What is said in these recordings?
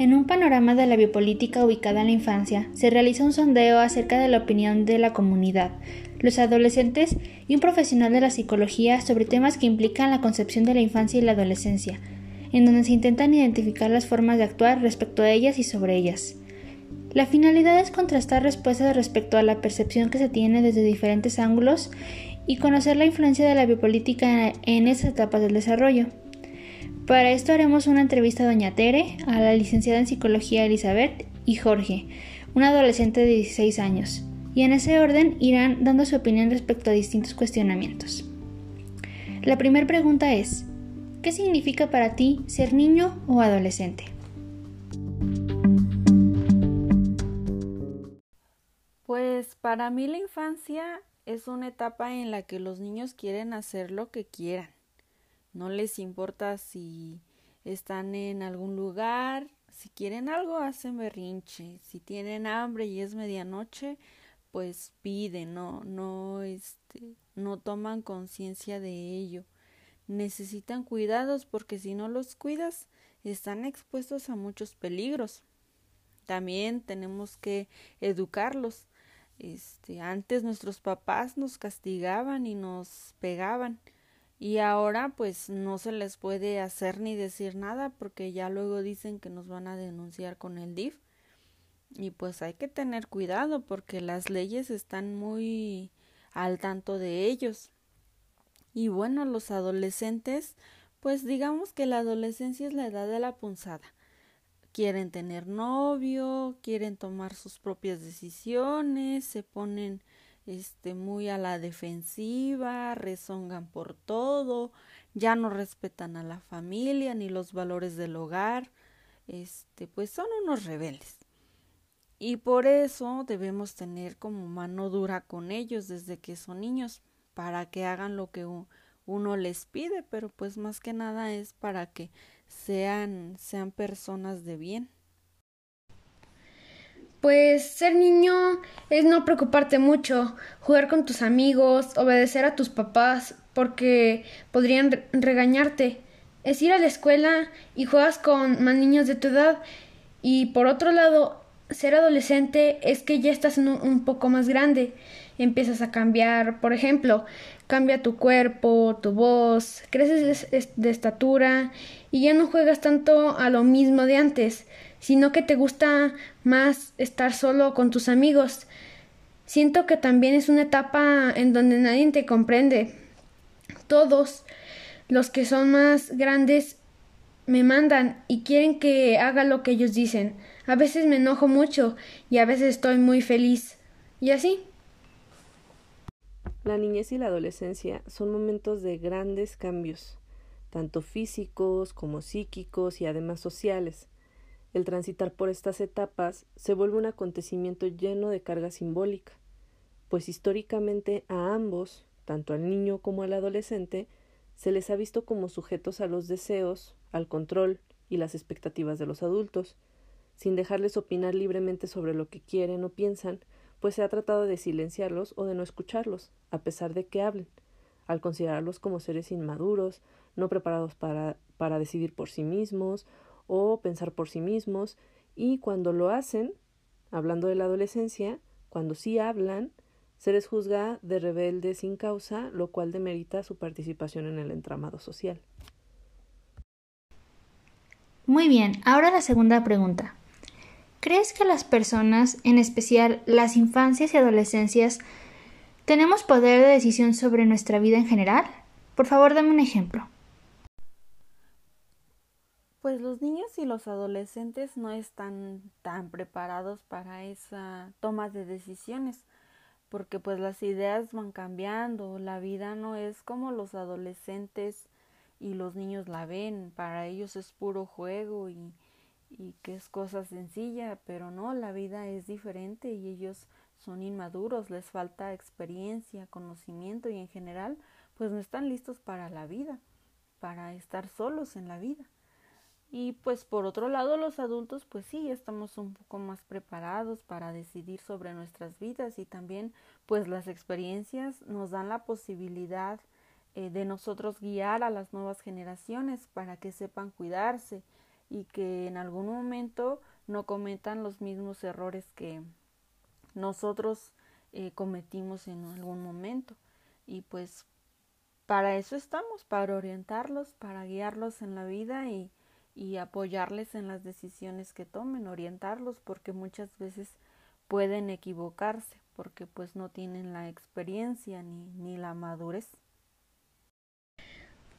En un panorama de la biopolítica ubicada en la infancia, se realiza un sondeo acerca de la opinión de la comunidad, los adolescentes y un profesional de la psicología sobre temas que implican la concepción de la infancia y la adolescencia, en donde se intentan identificar las formas de actuar respecto a ellas y sobre ellas. La finalidad es contrastar respuestas respecto a la percepción que se tiene desde diferentes ángulos y conocer la influencia de la biopolítica en esas etapas del desarrollo. Para esto haremos una entrevista a Doña Tere, a la licenciada en Psicología Elizabeth y Jorge, un adolescente de 16 años, y en ese orden irán dando su opinión respecto a distintos cuestionamientos. La primera pregunta es, ¿qué significa para ti ser niño o adolescente? Pues para mí la infancia es una etapa en la que los niños quieren hacer lo que quieran no les importa si están en algún lugar, si quieren algo hacen berrinche, si tienen hambre y es medianoche, pues piden, no, no, este, no toman conciencia de ello. Necesitan cuidados porque si no los cuidas están expuestos a muchos peligros. También tenemos que educarlos. Este, antes nuestros papás nos castigaban y nos pegaban y ahora pues no se les puede hacer ni decir nada porque ya luego dicen que nos van a denunciar con el DIF y pues hay que tener cuidado porque las leyes están muy al tanto de ellos. Y bueno, los adolescentes, pues digamos que la adolescencia es la edad de la punzada. Quieren tener novio, quieren tomar sus propias decisiones, se ponen este, muy a la defensiva, rezongan por todo, ya no respetan a la familia ni los valores del hogar, este, pues son unos rebeldes. Y por eso debemos tener como mano dura con ellos desde que son niños, para que hagan lo que uno les pide, pero pues más que nada es para que sean, sean personas de bien. Pues ser niño es no preocuparte mucho, jugar con tus amigos, obedecer a tus papás porque podrían regañarte. Es ir a la escuela y juegas con más niños de tu edad. Y por otro lado, ser adolescente es que ya estás un poco más grande. Empiezas a cambiar, por ejemplo, cambia tu cuerpo, tu voz, creces de estatura y ya no juegas tanto a lo mismo de antes sino que te gusta más estar solo con tus amigos. Siento que también es una etapa en donde nadie te comprende. Todos los que son más grandes me mandan y quieren que haga lo que ellos dicen. A veces me enojo mucho y a veces estoy muy feliz. Y así. La niñez y la adolescencia son momentos de grandes cambios, tanto físicos como psíquicos y además sociales. El transitar por estas etapas se vuelve un acontecimiento lleno de carga simbólica, pues históricamente a ambos, tanto al niño como al adolescente, se les ha visto como sujetos a los deseos, al control y las expectativas de los adultos, sin dejarles opinar libremente sobre lo que quieren o piensan, pues se ha tratado de silenciarlos o de no escucharlos, a pesar de que hablen, al considerarlos como seres inmaduros, no preparados para, para decidir por sí mismos o pensar por sí mismos y cuando lo hacen, hablando de la adolescencia, cuando sí hablan, se les juzga de rebelde sin causa, lo cual demerita su participación en el entramado social. Muy bien, ahora la segunda pregunta. ¿Crees que las personas, en especial las infancias y adolescencias, tenemos poder de decisión sobre nuestra vida en general? Por favor, dame un ejemplo. Pues los niños y los adolescentes no están tan preparados para esa toma de decisiones, porque pues las ideas van cambiando, la vida no es como los adolescentes y los niños la ven, para ellos es puro juego y, y que es cosa sencilla, pero no, la vida es diferente y ellos son inmaduros, les falta experiencia, conocimiento y en general pues no están listos para la vida, para estar solos en la vida. Y pues por otro lado los adultos pues sí estamos un poco más preparados para decidir sobre nuestras vidas y también pues las experiencias nos dan la posibilidad eh, de nosotros guiar a las nuevas generaciones para que sepan cuidarse y que en algún momento no cometan los mismos errores que nosotros eh, cometimos en algún momento. Y pues para eso estamos, para orientarlos, para guiarlos en la vida y, y apoyarles en las decisiones que tomen, orientarlos, porque muchas veces pueden equivocarse, porque pues no tienen la experiencia ni, ni la madurez.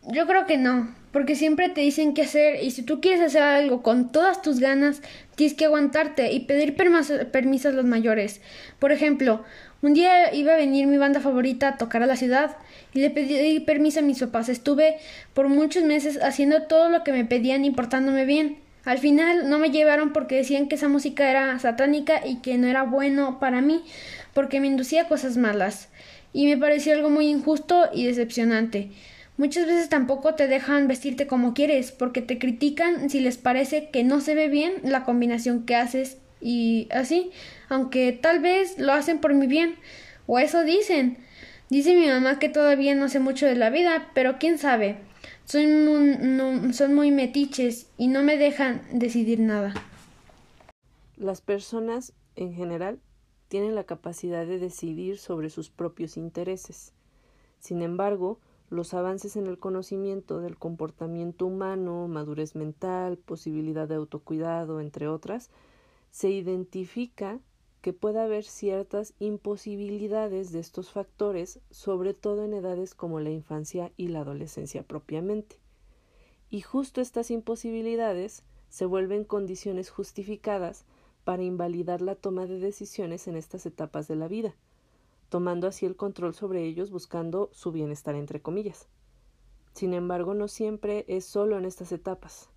Yo creo que no, porque siempre te dicen qué hacer y si tú quieres hacer algo con todas tus ganas, tienes que aguantarte y pedir permiso a los mayores. Por ejemplo, un día iba a venir mi banda favorita a tocar a la ciudad y le pedí permiso a mis papás. Estuve por muchos meses haciendo todo lo que me pedían y portándome bien. Al final no me llevaron porque decían que esa música era satánica y que no era bueno para mí porque me inducía cosas malas. Y me pareció algo muy injusto y decepcionante. Muchas veces tampoco te dejan vestirte como quieres, porque te critican si les parece que no se ve bien la combinación que haces y así, aunque tal vez lo hacen por mi bien, o eso dicen. Dice mi mamá que todavía no sé mucho de la vida, pero quién sabe. Son son muy metiches y no me dejan decidir nada. Las personas, en general, tienen la capacidad de decidir sobre sus propios intereses. Sin embargo, los avances en el conocimiento del comportamiento humano, madurez mental, posibilidad de autocuidado, entre otras, se identifica que puede haber ciertas imposibilidades de estos factores, sobre todo en edades como la infancia y la adolescencia propiamente. Y justo estas imposibilidades se vuelven condiciones justificadas para invalidar la toma de decisiones en estas etapas de la vida, tomando así el control sobre ellos buscando su bienestar entre comillas. Sin embargo, no siempre es solo en estas etapas,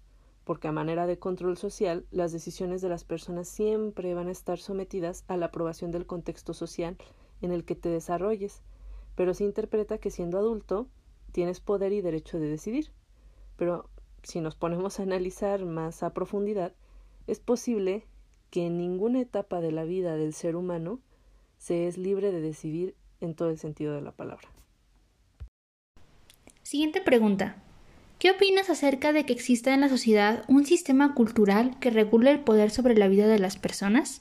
porque a manera de control social, las decisiones de las personas siempre van a estar sometidas a la aprobación del contexto social en el que te desarrolles, pero se interpreta que siendo adulto tienes poder y derecho de decidir. Pero si nos ponemos a analizar más a profundidad, es posible que en ninguna etapa de la vida del ser humano se es libre de decidir en todo el sentido de la palabra. Siguiente pregunta. ¿Qué opinas acerca de que exista en la sociedad un sistema cultural que regule el poder sobre la vida de las personas?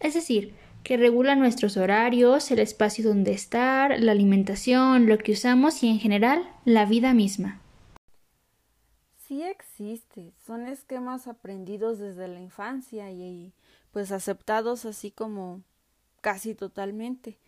Es decir, que regula nuestros horarios, el espacio donde estar, la alimentación, lo que usamos y en general la vida misma. Sí existe, son esquemas aprendidos desde la infancia y pues aceptados así como casi totalmente.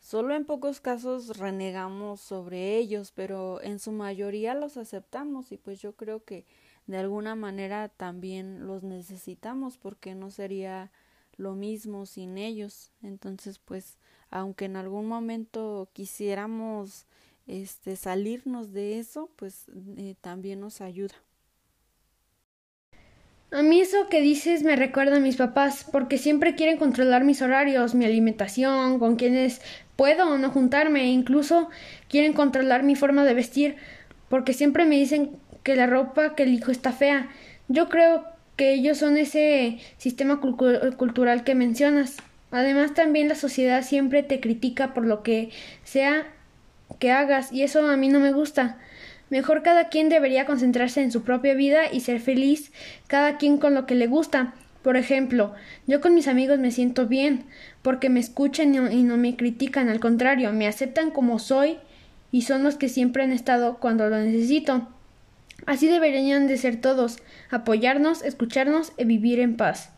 Solo en pocos casos renegamos sobre ellos, pero en su mayoría los aceptamos y pues yo creo que de alguna manera también los necesitamos porque no sería lo mismo sin ellos. Entonces, pues, aunque en algún momento quisiéramos este salirnos de eso, pues eh, también nos ayuda. A mí eso que dices me recuerda a mis papás, porque siempre quieren controlar mis horarios, mi alimentación, con quienes puedo o no juntarme, e incluso quieren controlar mi forma de vestir, porque siempre me dicen que la ropa que elijo está fea. Yo creo que ellos son ese sistema cultural que mencionas. Además también la sociedad siempre te critica por lo que sea que hagas y eso a mí no me gusta. Mejor cada quien debería concentrarse en su propia vida y ser feliz, cada quien con lo que le gusta. Por ejemplo, yo con mis amigos me siento bien, porque me escuchan y no me critican, al contrario, me aceptan como soy y son los que siempre han estado cuando lo necesito. Así deberían de ser todos, apoyarnos, escucharnos y vivir en paz.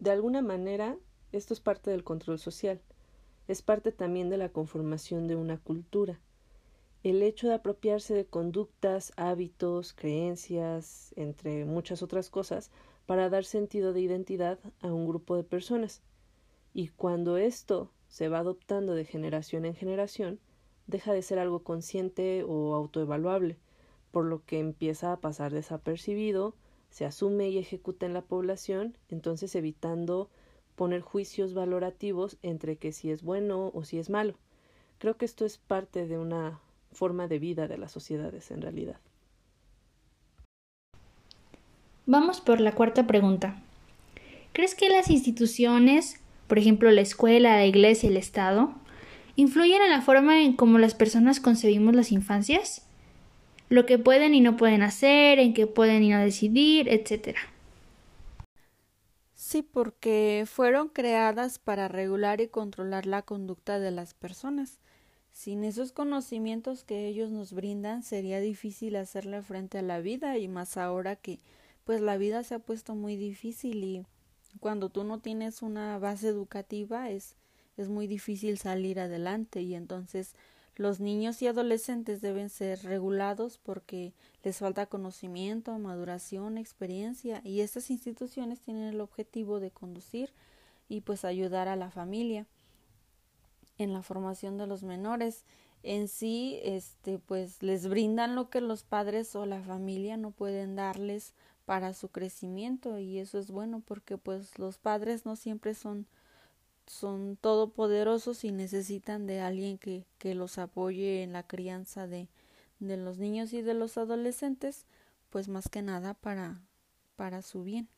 De alguna manera, esto es parte del control social, es parte también de la conformación de una cultura el hecho de apropiarse de conductas, hábitos, creencias, entre muchas otras cosas, para dar sentido de identidad a un grupo de personas. Y cuando esto se va adoptando de generación en generación, deja de ser algo consciente o autoevaluable, por lo que empieza a pasar desapercibido, se asume y ejecuta en la población, entonces evitando poner juicios valorativos entre que si es bueno o si es malo. Creo que esto es parte de una forma de vida de las sociedades en realidad. Vamos por la cuarta pregunta. ¿Crees que las instituciones, por ejemplo la escuela, la iglesia, el Estado, influyen en la forma en cómo las personas concebimos las infancias? lo que pueden y no pueden hacer, en qué pueden y no decidir, etc. Sí, porque fueron creadas para regular y controlar la conducta de las personas. Sin esos conocimientos que ellos nos brindan, sería difícil hacerle frente a la vida y más ahora que pues la vida se ha puesto muy difícil y cuando tú no tienes una base educativa es es muy difícil salir adelante y entonces los niños y adolescentes deben ser regulados porque les falta conocimiento, maduración, experiencia y estas instituciones tienen el objetivo de conducir y pues ayudar a la familia en la formación de los menores. En sí, este, pues les brindan lo que los padres o la familia no pueden darles para su crecimiento y eso es bueno porque pues los padres no siempre son son todopoderosos y necesitan de alguien que, que los apoye en la crianza de, de los niños y de los adolescentes, pues más que nada para, para su bien.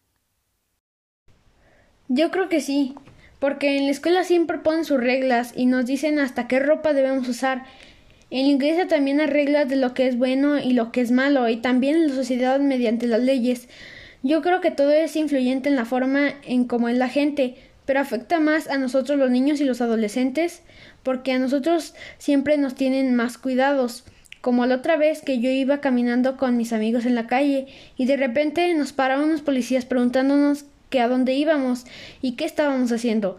Yo creo que sí, porque en la escuela siempre ponen sus reglas y nos dicen hasta qué ropa debemos usar. En la iglesia también hay reglas de lo que es bueno y lo que es malo, y también en la sociedad mediante las leyes. Yo creo que todo es influyente en la forma en cómo es la gente, pero afecta más a nosotros los niños y los adolescentes porque a nosotros siempre nos tienen más cuidados como la otra vez que yo iba caminando con mis amigos en la calle y de repente nos pararon unos policías preguntándonos que a dónde íbamos y qué estábamos haciendo.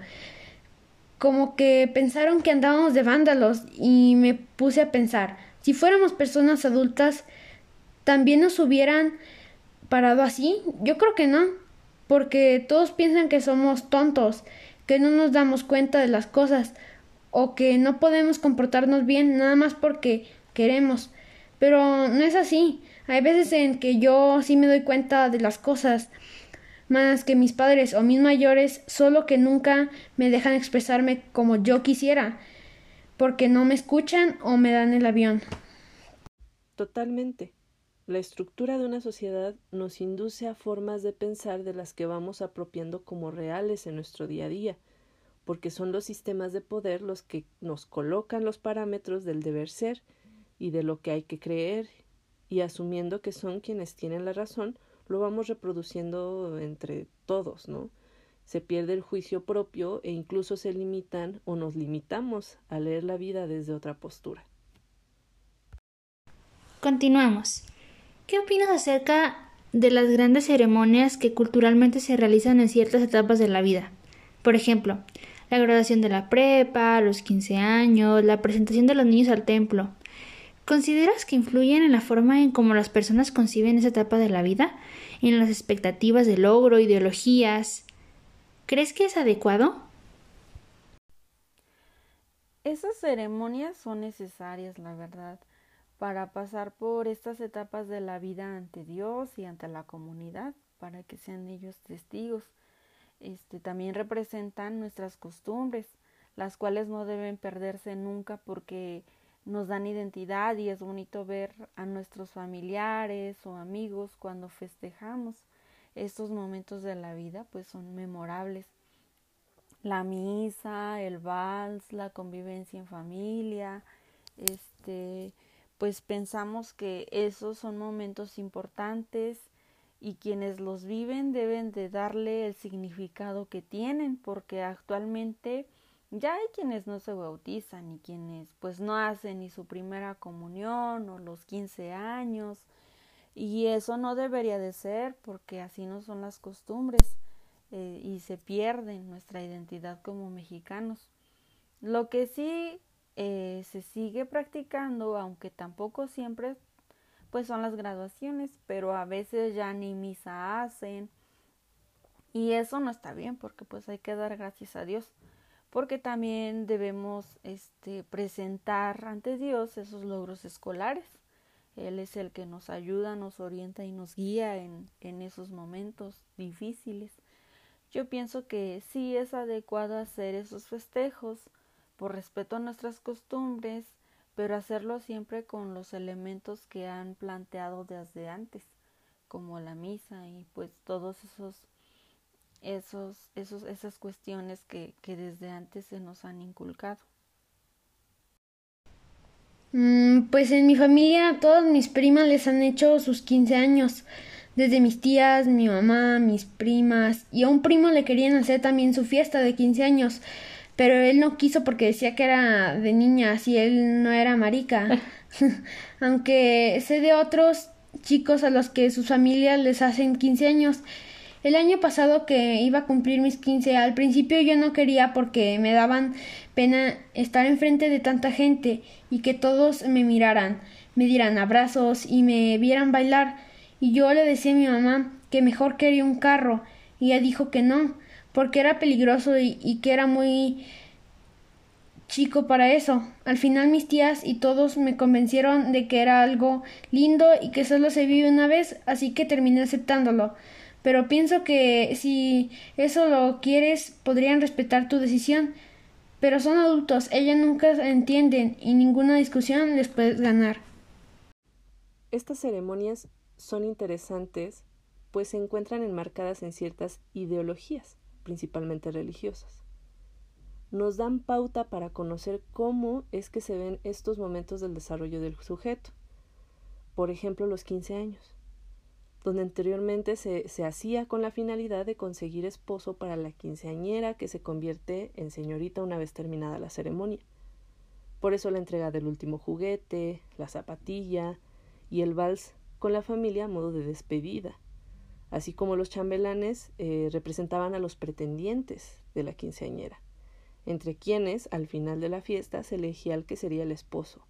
Como que pensaron que andábamos de vándalos y me puse a pensar, si fuéramos personas adultas, ¿también nos hubieran parado así? Yo creo que no porque todos piensan que somos tontos, que no nos damos cuenta de las cosas, o que no podemos comportarnos bien nada más porque queremos. Pero no es así. Hay veces en que yo sí me doy cuenta de las cosas, más que mis padres o mis mayores, solo que nunca me dejan expresarme como yo quisiera, porque no me escuchan o me dan el avión. Totalmente. La estructura de una sociedad nos induce a formas de pensar de las que vamos apropiando como reales en nuestro día a día, porque son los sistemas de poder los que nos colocan los parámetros del deber ser y de lo que hay que creer, y asumiendo que son quienes tienen la razón, lo vamos reproduciendo entre todos, ¿no? Se pierde el juicio propio e incluso se limitan o nos limitamos a leer la vida desde otra postura. Continuamos. ¿Qué opinas acerca de las grandes ceremonias que culturalmente se realizan en ciertas etapas de la vida? Por ejemplo, la graduación de la prepa, los 15 años, la presentación de los niños al templo. ¿Consideras que influyen en la forma en cómo las personas conciben esa etapa de la vida? ¿En las expectativas de logro, ideologías? ¿Crees que es adecuado? Esas ceremonias son necesarias, la verdad para pasar por estas etapas de la vida ante Dios y ante la comunidad, para que sean ellos testigos. Este, también representan nuestras costumbres, las cuales no deben perderse nunca porque nos dan identidad y es bonito ver a nuestros familiares o amigos cuando festejamos estos momentos de la vida, pues son memorables. La misa, el vals, la convivencia en familia, este, pues pensamos que esos son momentos importantes y quienes los viven deben de darle el significado que tienen porque actualmente ya hay quienes no se bautizan y quienes pues no hacen ni su primera comunión o los 15 años y eso no debería de ser porque así no son las costumbres eh, y se pierde nuestra identidad como mexicanos. Lo que sí eh, se sigue practicando, aunque tampoco siempre pues son las graduaciones, pero a veces ya ni misa hacen y eso no está bien porque pues hay que dar gracias a Dios porque también debemos este presentar ante Dios esos logros escolares. Él es el que nos ayuda, nos orienta y nos guía en, en esos momentos difíciles. Yo pienso que sí es adecuado hacer esos festejos, por respeto a nuestras costumbres, pero hacerlo siempre con los elementos que han planteado desde antes, como la misa y pues todos esos esos, esos esas cuestiones que, que desde antes se nos han inculcado. Mm, pues en mi familia todas mis primas les han hecho sus 15 años. Desde mis tías, mi mamá, mis primas y a un primo le querían hacer también su fiesta de 15 años, pero él no quiso porque decía que era de niñas y él no era marica. Aunque sé de otros chicos a los que sus familias les hacen 15 años. El año pasado que iba a cumplir mis 15, al principio yo no quería porque me daban pena estar enfrente de tanta gente y que todos me miraran, me dieran abrazos y me vieran bailar y yo le decía a mi mamá que mejor quería un carro y ella dijo que no, porque era peligroso y, que era muy chico para eso. Al final mis tías y todos me convencieron de que era algo lindo y que solo se vive una vez, así que terminé aceptándolo. Pero pienso que si eso lo quieres, podrían respetar tu decisión. Pero son adultos, ellas nunca entienden y ninguna discusión les puedes ganar. Estas ceremonias son interesantes pues se encuentran enmarcadas en ciertas ideologías, principalmente religiosas. Nos dan pauta para conocer cómo es que se ven estos momentos del desarrollo del sujeto. Por ejemplo, los 15 años, donde anteriormente se, se hacía con la finalidad de conseguir esposo para la quinceañera que se convierte en señorita una vez terminada la ceremonia. Por eso la entrega del último juguete, la zapatilla y el vals con la familia a modo de despedida, así como los chambelanes eh, representaban a los pretendientes de la quinceañera, entre quienes al final de la fiesta se elegía al que sería el esposo.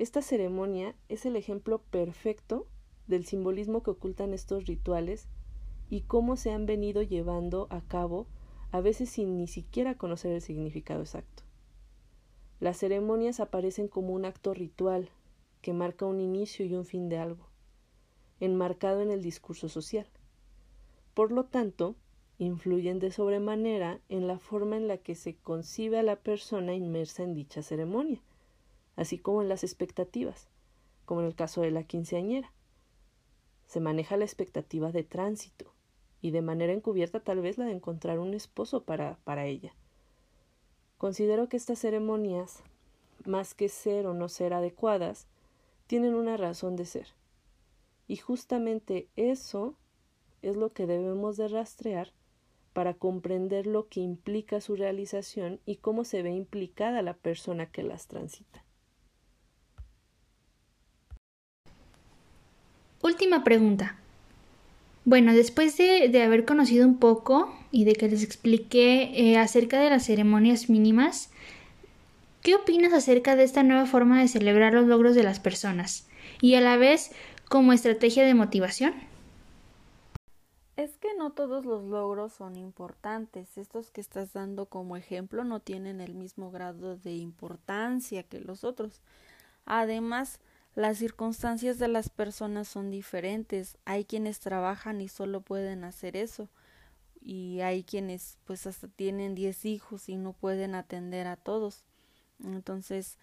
Esta ceremonia es el ejemplo perfecto del simbolismo que ocultan estos rituales y cómo se han venido llevando a cabo a veces sin ni siquiera conocer el significado exacto. Las ceremonias aparecen como un acto ritual que marca un inicio y un fin de algo, enmarcado en el discurso social. Por lo tanto, influyen de sobremanera en la forma en la que se concibe a la persona inmersa en dicha ceremonia, así como en las expectativas, como en el caso de la quinceañera. Se maneja la expectativa de tránsito y de manera encubierta tal vez la de encontrar un esposo para, para ella. Considero que estas ceremonias, más que ser o no ser adecuadas, tienen una razón de ser. Y justamente eso es lo que debemos de rastrear para comprender lo que implica su realización y cómo se ve implicada la persona que las transita. Última pregunta. Bueno, después de, haber conocido un poco y de que les expliqué eh, acerca de las ceremonias mínimas, ¿Qué opinas acerca de esta nueva forma de celebrar los logros de las personas y a la vez como estrategia de motivación? Es que no todos los logros son importantes. Estos que estás dando como ejemplo no tienen el mismo grado de importancia que los otros. Además, las circunstancias de las personas son diferentes. Hay quienes trabajan y solo pueden hacer eso. Y hay quienes pues hasta tienen diez hijos y no pueden atender a todos. Entonces,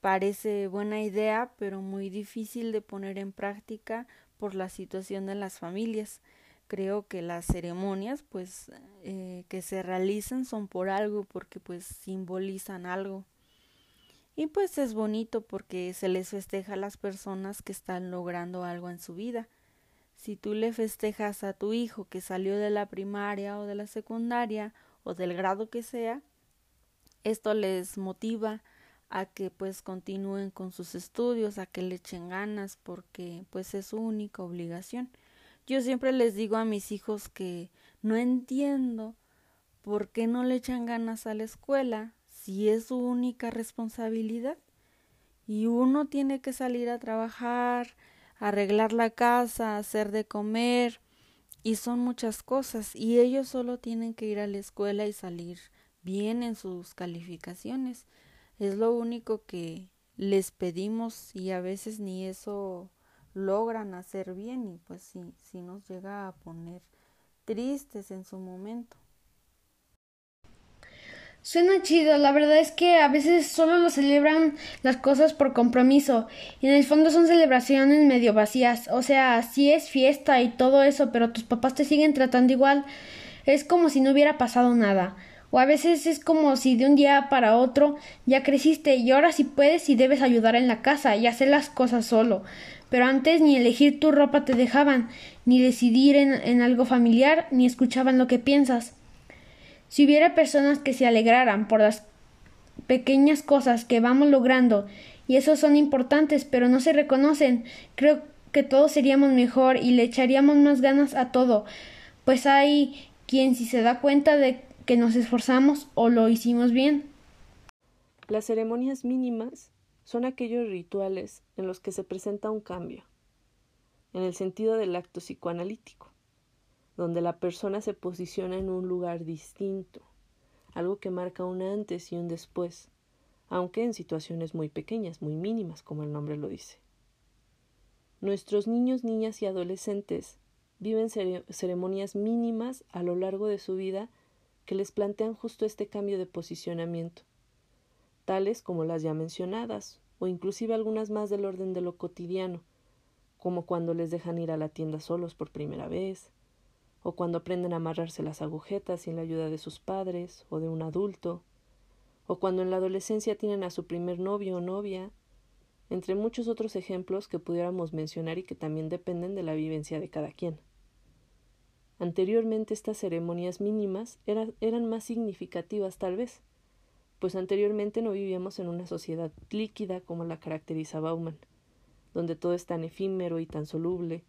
parece buena idea, pero muy difícil de poner en práctica por la situación de las familias. Creo que las ceremonias, pues, eh, que se realizan son por algo, porque pues simbolizan algo. Y pues es bonito porque se les festeja a las personas que están logrando algo en su vida. Si tú le festejas a tu hijo que salió de la primaria o de la secundaria o del grado que sea, esto les motiva a que pues continúen con sus estudios, a que le echen ganas porque pues es su única obligación. Yo siempre les digo a mis hijos que no entiendo por qué no le echan ganas a la escuela si es su única responsabilidad. Y uno tiene que salir a trabajar, arreglar la casa, hacer de comer, y son muchas cosas, y ellos solo tienen que ir a la escuela y salir bien en sus calificaciones. Es lo único que les pedimos y a veces ni eso logran hacer bien y pues sí, sí nos llega a poner tristes en su momento. Suena chido, la verdad es que a veces solo lo celebran las cosas por compromiso y en el fondo son celebraciones medio vacías, o sea, sí es fiesta y todo eso, pero tus papás te siguen tratando igual, es como si no hubiera pasado nada. O a veces es como si de un día para otro ya creciste y ahora sí puedes y debes ayudar en la casa y hacer las cosas solo. Pero antes ni elegir tu ropa te dejaban, ni decidir en, en algo familiar, ni escuchaban lo que piensas. Si hubiera personas que se alegraran por las pequeñas cosas que vamos logrando, y esos son importantes, pero no se reconocen, creo que todos seríamos mejor y le echaríamos más ganas a todo, pues hay quien si se da cuenta de que nos esforzamos o lo hicimos bien. Las ceremonias mínimas son aquellos rituales en los que se presenta un cambio, en el sentido del acto psicoanalítico, donde la persona se posiciona en un lugar distinto, algo que marca un antes y un después, aunque en situaciones muy pequeñas, muy mínimas, como el nombre lo dice. Nuestros niños, niñas y adolescentes viven ceremonias mínimas a lo largo de su vida que les plantean justo este cambio de posicionamiento, tales como las ya mencionadas, o inclusive algunas más del orden de lo cotidiano, como cuando les dejan ir a la tienda solos por primera vez, o cuando aprenden a amarrarse las agujetas sin la ayuda de sus padres o de un adulto, o cuando en la adolescencia tienen a su primer novio o novia, entre muchos otros ejemplos que pudiéramos mencionar y que también dependen de la vivencia de cada quien. Anteriormente estas ceremonias mínimas eran más significativas tal vez, pues anteriormente no vivíamos en una sociedad líquida como la caracteriza Bauman, donde todo es tan efímero y tan soluble.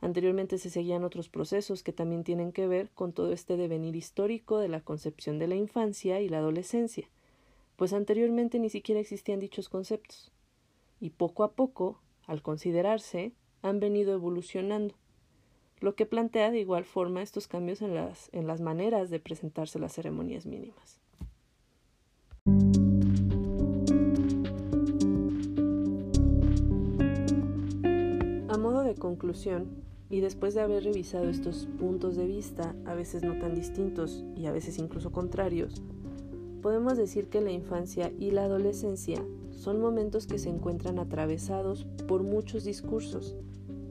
Anteriormente se seguían otros procesos que también tienen que ver con todo este devenir histórico de la concepción de la infancia y la adolescencia, pues anteriormente ni siquiera existían dichos conceptos y poco a poco, al considerarse, han venido evolucionando, lo que plantea de igual forma estos cambios en las, en las maneras de presentarse las ceremonias mínimas. A modo de conclusión, y después de haber revisado estos puntos de vista, a veces no tan distintos y a veces incluso contrarios, podemos decir que la infancia y la adolescencia son momentos que se encuentran atravesados por muchos discursos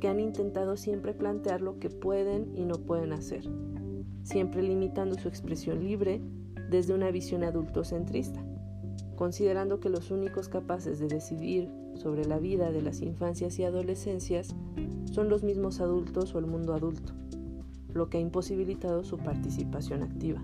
que han intentado siempre plantear lo que pueden y no pueden hacer, siempre limitando su expresión libre desde una visión adultocentrista, considerando que los únicos capaces de decidir sobre la vida de las infancias y adolescencias son los mismos adultos o el mundo adulto, lo que ha imposibilitado su participación activa.